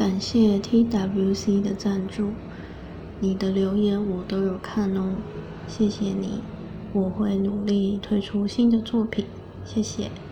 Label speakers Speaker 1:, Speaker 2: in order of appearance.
Speaker 1: 感谢 twc 的赞助你的留言我都有看哦。谢谢你我会努力推出新的作品谢谢。